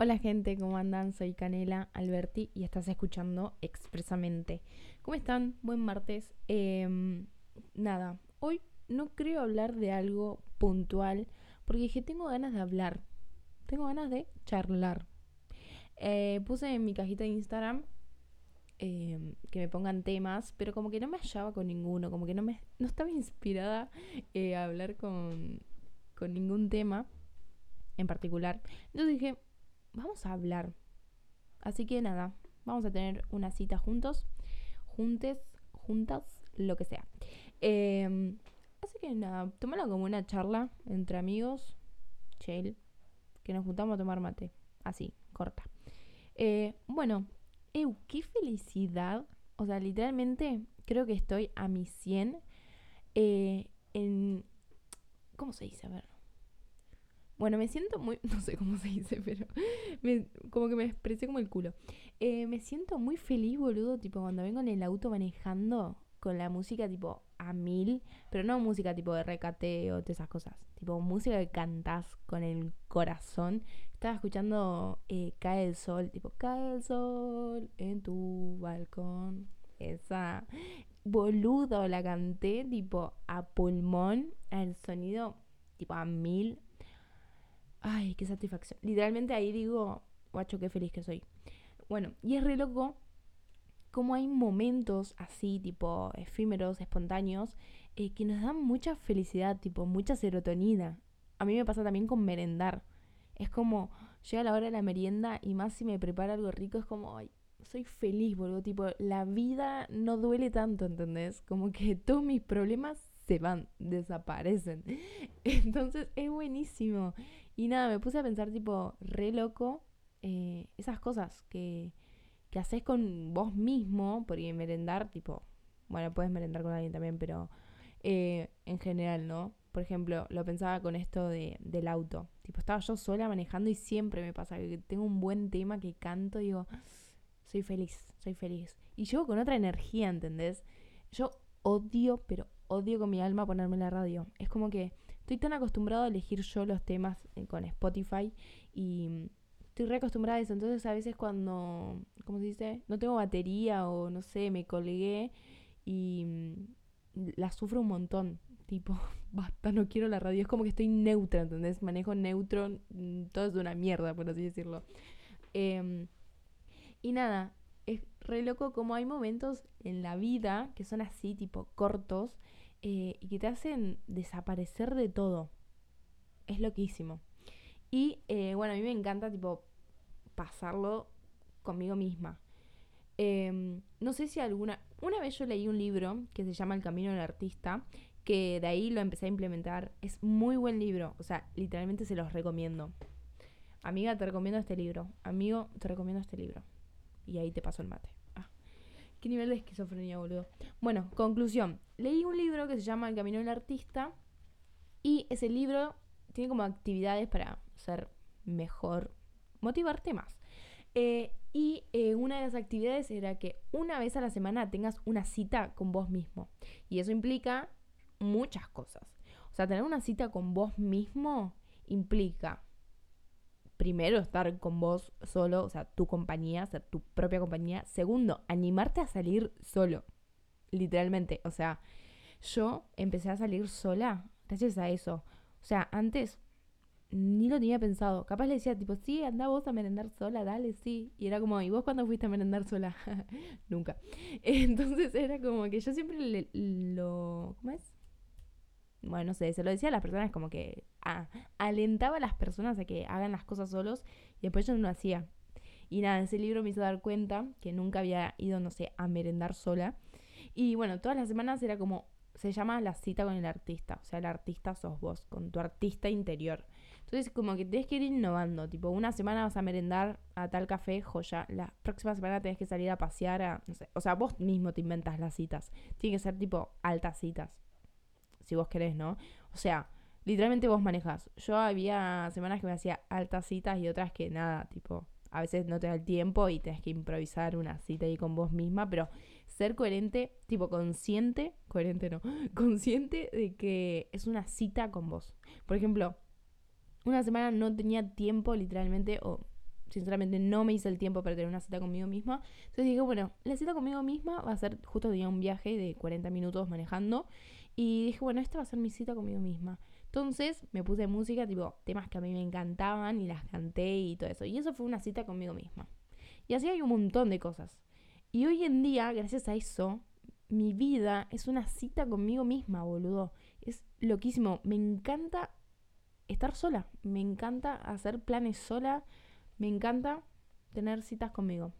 Hola gente, ¿cómo andan? Soy Canela Alberti y estás escuchando Expresamente. ¿Cómo están? Buen martes. Em, nada, hoy no creo hablar de algo puntual porque dije, tengo ganas de hablar, tengo ganas de charlar. Eh, puse en mi cajita de Instagram em, que me pongan temas, pero como que no me hallaba con ninguno, como que no, me, no estaba inspirada eh, a hablar con, con ningún tema en particular. Entonces dije, vamos a hablar. Así que nada, vamos a tener una cita juntos, juntes, juntas, lo que sea. Em, así que nada, tómalo como una charla entre amigos, chill, que nos juntamos a tomar mate. Así, corta. Eh, bueno, eu, qué felicidad. O sea, literalmente creo que estoy a mi 100 eh, en... ¿Cómo se dice? A ver. Bueno, me siento muy, no sé cómo se dice, pero como que me expresé como el culo. Eh, me siento muy feliz, boludo, tipo cuando vengo en el auto manejando con la música tipo a mil, pero no música tipo de recate o todas esas cosas, tipo música que cantás con el corazón. Estaba escuchando eh, Cae el sol, tipo Cae el sol en tu balcón. Esa boludo la canté tipo a pulmón, el sonido tipo a mil Ay, qué satisfacción. Literalmente ahí digo, guacho, qué feliz que soy. Bueno, y es re loco como hay momentos así, tipo efímeros, espontáneos, eh, que nos dan mucha felicidad, tipo mucha serotonina. A mí me pasa también con merendar. Es como, llega la hora de la merienda y más si me prepara algo rico, es como, ay, soy feliz, boludo. Tipo, la vida no duele tanto, ¿entendés? Como que todos mis problemas se van, desaparecen. Entonces es buenísimo. Y nada, me puse a pensar tipo, re loco, eh, esas cosas que, que haces con vos mismo, porque merendar, tipo, bueno, puedes merendar con alguien también, pero eh, en general, ¿no? Por ejemplo, lo pensaba con esto de, del auto. Tipo, estaba yo sola manejando y siempre me pasa que tengo un buen tema que canto y digo, soy feliz, soy feliz. Y llego con otra energía, ¿entendés? Yo odio, pero odio con mi alma ponerme la radio. Es como que estoy tan acostumbrado a elegir yo los temas eh, con Spotify y mm, estoy re acostumbrada a eso. Entonces a veces cuando, ¿cómo se dice? No tengo batería o no sé, me colgué y mm, la sufro un montón. Tipo, basta, no quiero la radio. Es como que estoy neutra, ¿entendés? Manejo neutro, mm, todo es de una mierda, por así decirlo. Em, y nada, es re loco como hay momentos en la vida que son así, tipo cortos, eh, y que te hacen desaparecer de todo. Es loquísimo. Y eh, bueno, a mí me encanta tipo pasarlo conmigo misma. Em, no sé si alguna... Una vez yo leí un libro que se llama El Camino del Artista, que de ahí lo empecé a implementar. Es muy buen libro, o sea, literalmente se los recomiendo. Amiga, te recomiendo este libro. Amigo, te recomiendo este libro. Y ahí te paso el mate. Qué nivel de esquizofrenia, boludo. Bueno, conclusión. Leí un libro que se llama El Camino del Artista. Y ese libro tiene como actividades para ser mejor, motivarte más. Eh, y eh, una de las actividades era que una vez a la semana tengas una cita con vos mismo. Y eso implica muchas cosas. O sea, tener una cita con vos mismo implica primero, estar con vos solo, o sea, tu compañía, ser tu propia compañía. Segundo, animarte a salir solo, literalmente. O sea, yo empecé a salir sola gracias a eso. O sea, antes ni lo tenía pensado. Capaz le decía, tipo, sí, anda vos a merendar sola, dale, sí. Y era como, ¿y vos cuándo fuiste a merendar sola? Nunca. Entonces era como que yo siempre lo... ¿Cómo es? Bueno, no sé, se lo decía a las personas como que ah, alentaba a las personas a que hagan las cosas solos y después yo no lo hacía. Y nada, ese libro me hizo dar cuenta que nunca había ido, no sé, a merendar sola. Y bueno, todas las semanas era como, se llama la cita con el artista. O sea, el artista sos vos, con tu artista interior. Entonces, como que tienes que ir innovando. Tipo, una semana vas a merendar a tal café, joya. La próxima semana tenés que salir a pasear a, no sé. O sea, vos mismo te inventas las citas. Tiene que ser tipo altas citas si vos querés, ¿no? O sea, literalmente vos manejas. Yo había semanas que me hacía altas citas y otras que nada, tipo, a veces no te da el tiempo y tenés que improvisar una cita ahí con vos misma, pero ser coherente, tipo consciente, coherente no, consciente de que es una cita con vos. Por ejemplo, una semana no tenía tiempo literalmente, o sinceramente no me hice el tiempo para tener una cita conmigo misma. Entonces dije, bueno, la cita conmigo misma va a ser justo tenía un viaje de 40 minutos manejando. Y dije, bueno, esta va a ser mi cita conmigo misma. Entonces me puse música, tipo temas que a mí me encantaban y las canté y todo eso. Y eso fue una cita conmigo misma. Y así hay un montón de cosas. Y hoy en día, gracias a eso, mi vida es una cita conmigo misma, boludo. Es loquísimo. Me encanta estar sola. Me encanta hacer planes sola. Me encanta tener citas conmigo.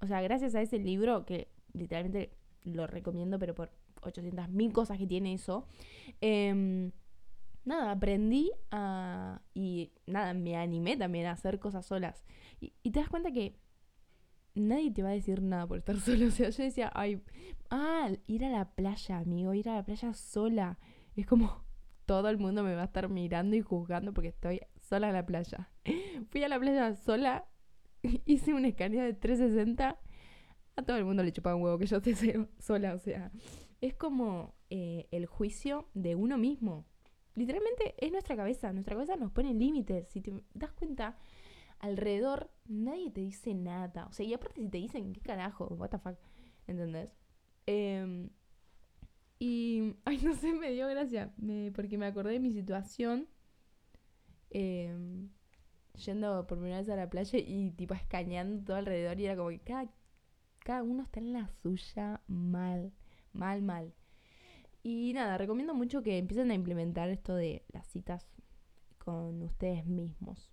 O sea, gracias a ese libro, que literalmente lo recomiendo, pero por 800 mil cosas que tiene eso. Em, nada, aprendí. Y nada, me animé también a hacer cosas solas. Y, te das cuenta que nadie te va a decir nada por estar solo. O sea, yo decía, ay, ah, ir a la playa, amigo, ir a la playa sola. Es como todo el mundo me va a estar mirando y juzgando porque estoy sola en la playa. Fui a la playa sola, hice una escaneo de 360. A todo el mundo le chupaba un huevo que yo esté sola. O sea, es como eh, el juicio de uno mismo. Literalmente es nuestra cabeza. Nuestra cabeza nos pone límites. Si te das cuenta, alrededor nadie te dice nada. O sea, y aparte si te dicen, ¿qué carajo? ¿What the fuck? ¿Entendés? Eh, y, ay, no sé, me dio gracia, porque me acordé de mi situación em, yendo por primera vez a la playa y tipo escaneando todo alrededor y era como que cada, cada uno está en la suya mal, mal, mal. Y nada, recomiendo mucho que empiecen a implementar esto de las citas con ustedes mismos.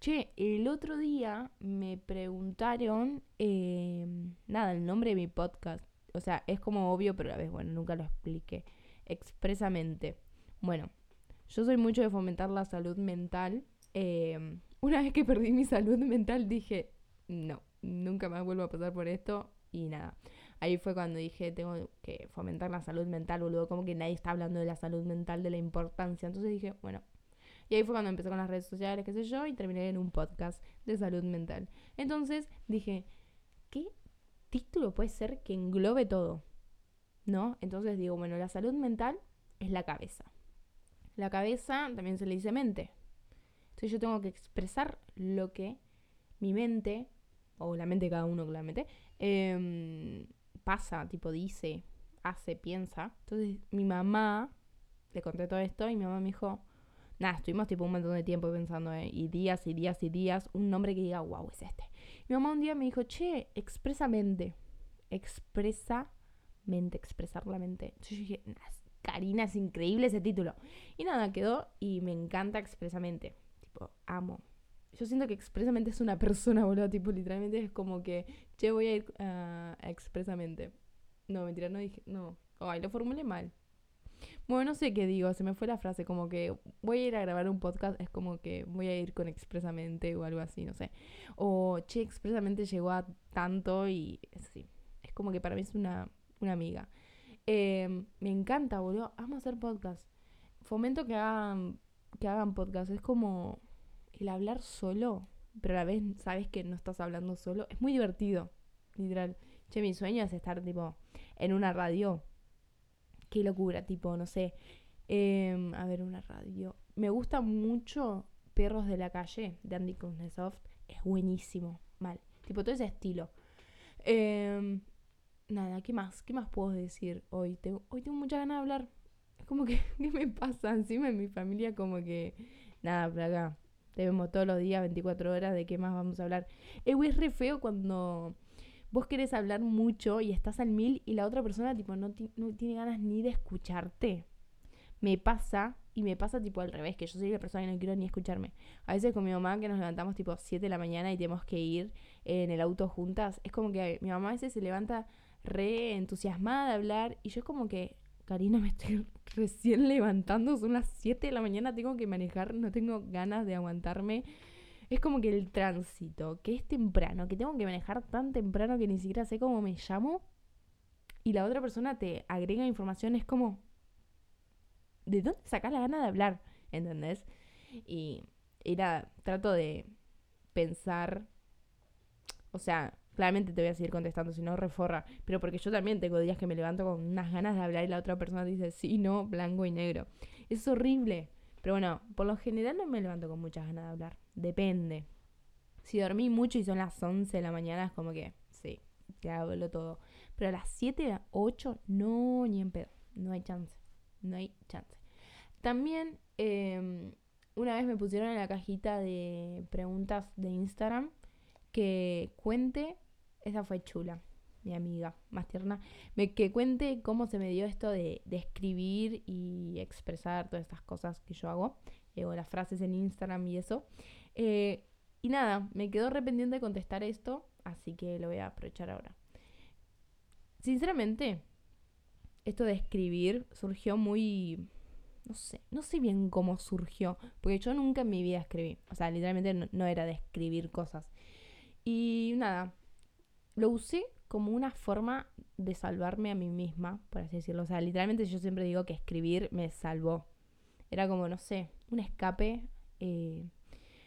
Che, el otro día me preguntaron, em, nada, el nombre de mi podcast o sea, es como obvio, pero a la vez, bueno, nunca lo expliqué expresamente. Bueno, yo soy mucho de fomentar la salud mental. Em, una vez que perdí mi salud mental dije, no, nunca más vuelvo a pasar por esto y nada. Ahí fue cuando dije, tengo que fomentar la salud mental, boludo, como que nadie está hablando de la salud mental, de la importancia. Entonces dije, bueno. Y ahí fue cuando empecé con las redes sociales, qué sé yo, y terminé en un podcast de salud mental. Entonces dije, ¿qué título puede ser que englobe todo, ¿no? Entonces digo, bueno, la salud mental es la cabeza. La cabeza también se le dice mente. Entonces yo tengo que expresar lo que mi mente, o la mente de cada uno claramente, eh, pasa, tipo dice, hace, piensa. Entonces mi mamá, le conté todo esto y mi mamá me dijo, nada, estuvimos tipo un montón de tiempo pensando, ¿eh? y días y días y días, un nombre que diga, wow, es este. Mi mamá un día me dijo, che, expresamente. Expresamente, expresar la mente. Entonces yo dije, Karina, es increíble ese título. Y nada, quedó y me encanta expresamente. Tipo, amo. Yo siento que expresamente es una persona, boludo. Tipo, literalmente es como que, che, voy a ir a expresamente. No, mentira, no dije, no. Ay, lo formulé mal. Bueno, no sé qué digo, se me fue la frase, como que voy a ir a grabar un podcast, es como que voy a ir con expresamente o algo así, no sé. O, che, expresamente llegó a tanto y sí, es como que para mí es una, una amiga. Em, me encanta, boludo, amo hacer podcast. Fomento que hagan, que hagan podcast, es como el hablar solo, pero a la vez sabes que no estás hablando solo, es muy divertido, literal. Che, mi sueño es estar tipo en una radio qué locura, tipo, no sé. Em, a ver, una radio. Me gusta mucho Perros de la Calle de Andy Kuznetsov. Es buenísimo, mal. Tipo, todo ese estilo. Em, nada, ¿qué más? ¿Qué más puedo decir hoy? Tengo, hoy tengo mucha ganas de hablar. Es como que, ¿qué me pasa? Encima en mi familia, como que, nada, por acá. Te vemos todos los días, 24 horas, de qué más vamos a hablar. es re feo cuando vos querés hablar mucho y estás al mil y la otra persona tipo no, no tiene ganas ni de escucharte. Me pasa y me pasa tipo al revés, que yo soy la persona que no quiero ni escucharme. A veces con mi mamá que nos levantamos tipo 7 de la mañana y tenemos que ir en el auto juntas, es como que mi mamá a veces se levanta re entusiasmada de hablar y yo es como que, Karina, me estoy recién levantando, son las 7 de la mañana, tengo que manejar, no tengo ganas de aguantarme es como que el tránsito, que es temprano, que tengo que manejar tan temprano que ni siquiera sé cómo me llamo, y la otra persona te agrega información, es como, ¿de dónde sacas la gana de hablar? ¿Entendés? Y, era trato de pensar, o sea, claramente te voy a seguir contestando, si no, reforra, pero porque yo también tengo días que me levanto con unas ganas de hablar y la otra persona dice sí, no, blanco y negro. Es horrible. Pero bueno, por lo general no me levanto con muchas ganas de hablar. Depende. Si dormí mucho y son las 11 de la mañana, es como que, sí, te hablo todo. Pero a las 7, 8, no, ni en pedo. No hay chance. No hay chance. También, em, una vez me pusieron en la cajita de preguntas de Instagram que cuente, esa fue chula, mi amiga más tierna, me, que cuente cómo se me dio esto de, escribir y expresar todas estas cosas que yo hago, eh, o las frases en Instagram y eso. Eh, y nada, me quedó arrepentiendo de contestar esto, así que lo voy a aprovechar ahora. Sinceramente, esto de escribir surgió muy... No sé, no sé bien cómo surgió, porque yo nunca en mi vida escribí. O sea, literalmente no era de escribir cosas. Y nada, lo usé como una forma de salvarme a mí misma, por así decirlo. O sea, literalmente yo siempre digo que escribir me salvó. Era como, no sé, un escape. Eh,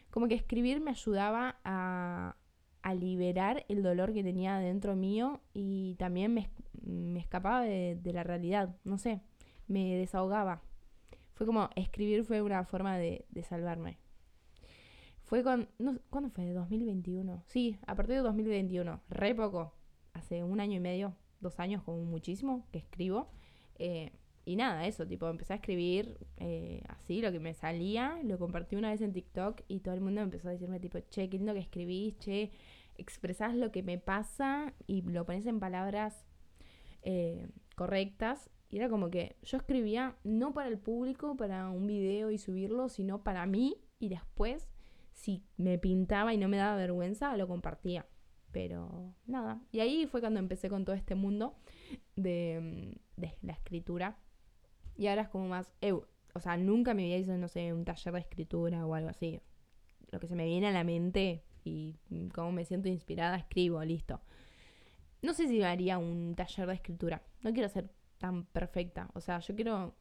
como que escribir me ayudaba a, a, liberar el dolor que tenía dentro mío y también me, me escapaba de, de, la realidad. No sé, me desahogaba. Fue como, escribir fue una forma de, de salvarme. Fue con. No, ¿Cuándo fue? 2021. Sí, a partir de 2021. Re poco. Hace un año y medio, dos años, como muchísimo, que escribo. Eh, y nada, eso, tipo, empecé a escribir eh, así, lo que me salía. Lo compartí una vez en TikTok y todo el mundo empezó a decirme, tipo, che, qué lindo que escribís, che, expresás lo que me pasa y lo pones en palabras eh, correctas. Y era como que yo escribía no para el público, para un video y subirlo, sino para mí y después si me pintaba y no me daba vergüenza, lo compartía. Pero nada. Y ahí fue cuando empecé con todo este mundo de, mm, de la escritura. Y ahora es como más... o sea, nunca me había hecho, no sé, un taller de escritura o algo así. Lo que se me viene a la mente y mm, como me siento inspirada, escribo, listo. No sé si haría un taller de escritura. No quiero ser tan perfecta. O sea, yo quiero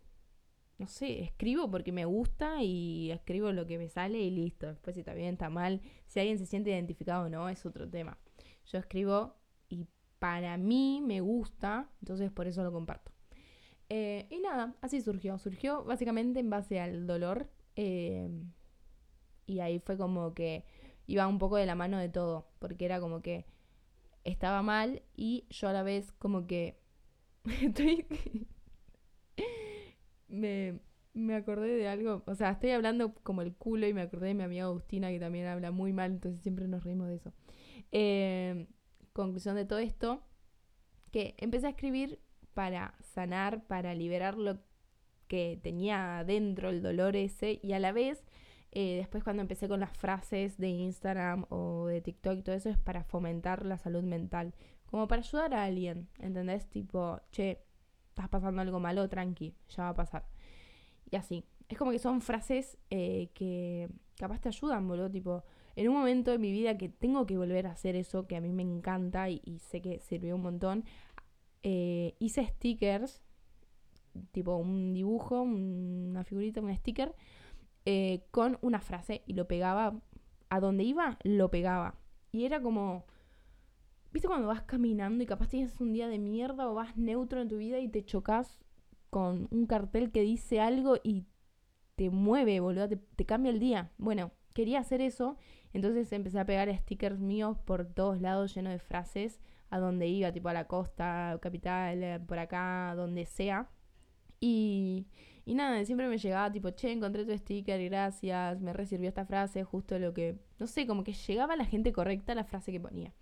no sé, escribo porque me gusta y escribo lo que me sale y listo. Después si está bien, está mal, si alguien se siente identificado o no, es otro tema. Yo escribo y para mí me gusta, entonces por eso lo comparto. Eh, y nada, así surgió. Surgió básicamente en base al dolor. Eh, y ahí fue como que iba un poco de la mano de todo, porque era como que estaba mal y yo a la vez como que estoy me, me acordé de algo, o sea, estoy hablando como el culo y me acordé de mi amiga Agustina que también habla muy mal, entonces siempre nos reímos de eso. Eh, conclusión de todo esto, que empecé a escribir para sanar, para liberar lo que tenía dentro, el dolor ese, y a la vez, eh, después cuando empecé con las frases de Instagram o de TikTok y todo eso, es para fomentar la salud mental, como para ayudar a alguien, ¿entendés? Tipo, che, estás pasando algo malo, tranqui, ya va a pasar. Y así. Es como que son frases eh, que capaz te ayudan, boludo. Tipo, en un momento de mi vida que tengo que volver a hacer eso, que a mí me encanta y, sé que sirvió un montón, eh, hice stickers, tipo un dibujo, una figurita, un sticker, eh, con una frase y lo pegaba. A donde iba, lo pegaba. Y era como ¿Viste cuando vas caminando y capaz tienes un día de mierda o vas neutro en tu vida y te chocas con un cartel que dice algo y te mueve, boludo, te, cambia el día? Bueno, quería hacer eso, entonces empecé a pegar stickers míos por todos lados llenos de frases a donde iba, tipo a la costa, capital, eh, por acá, donde sea. Y, y nada, siempre me llegaba tipo, che, encontré tu sticker, gracias, me resirvió esta frase, justo lo que, no sé, como que llegaba a la gente correcta la frase que ponía.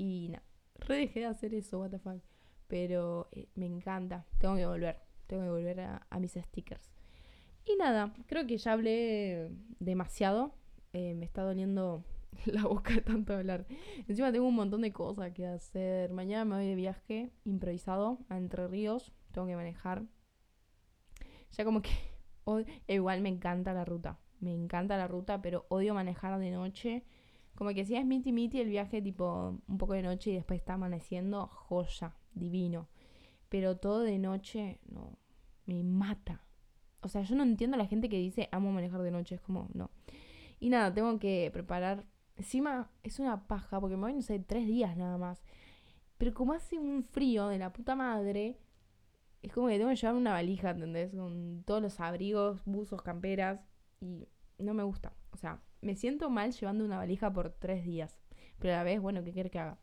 Y nada, re dejé de hacer eso, what the fuck. Pero eh, me encanta. Tengo que volver. Tengo que volver a, mis stickers. Y nada, creo que ya hablé demasiado. Eh, me está doliendo la boca tanto hablar. Encima tengo un montón de cosas que hacer. Mañana me voy de viaje improvisado a Entre Ríos. Tengo que manejar. Ya como que... igual me encanta la ruta. Me encanta la ruta, pero odio manejar de noche. Como que si es miti miti el viaje, tipo un poco de noche y después está amaneciendo, joya, divino. Pero todo de noche, no, me mata. O sea, yo no entiendo a la gente que dice amo manejar de noche, es como, no. Y nada, tengo que preparar. Encima es una paja, porque me voy, no sé, tres días nada más. Pero como hace un frío de la puta madre, es como que tengo que llevar una valija, ¿entendés? Con todos los abrigos, buzos, camperas. Y no me gusta. O sea, me siento mal llevando una valija por tres días. Pero a la vez, bueno, ¿qué quiere que haga?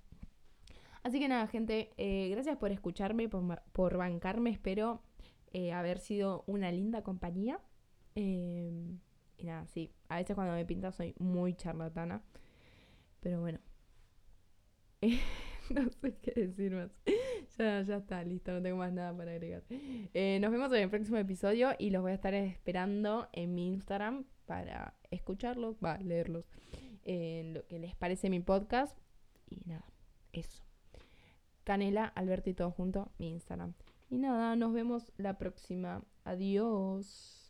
Así que nada, gente, eh, gracias por escucharme, por, bancarme. Espero eh, haber sido una linda compañía. Em, y nada, sí, a veces cuando me pinta soy muy charlatana. Pero bueno. no sé qué decir más. ya, ya está, listo, no tengo más nada para agregar. Eh, nos vemos en el próximo episodio y los voy a estar esperando en mi Instagram para escucharlos, va, leerlos, en lo que les parece mi podcast. Y nada, eso. Canela, Alberti, todo junto, mi Instagram. Y nada, nos vemos la próxima. Adiós.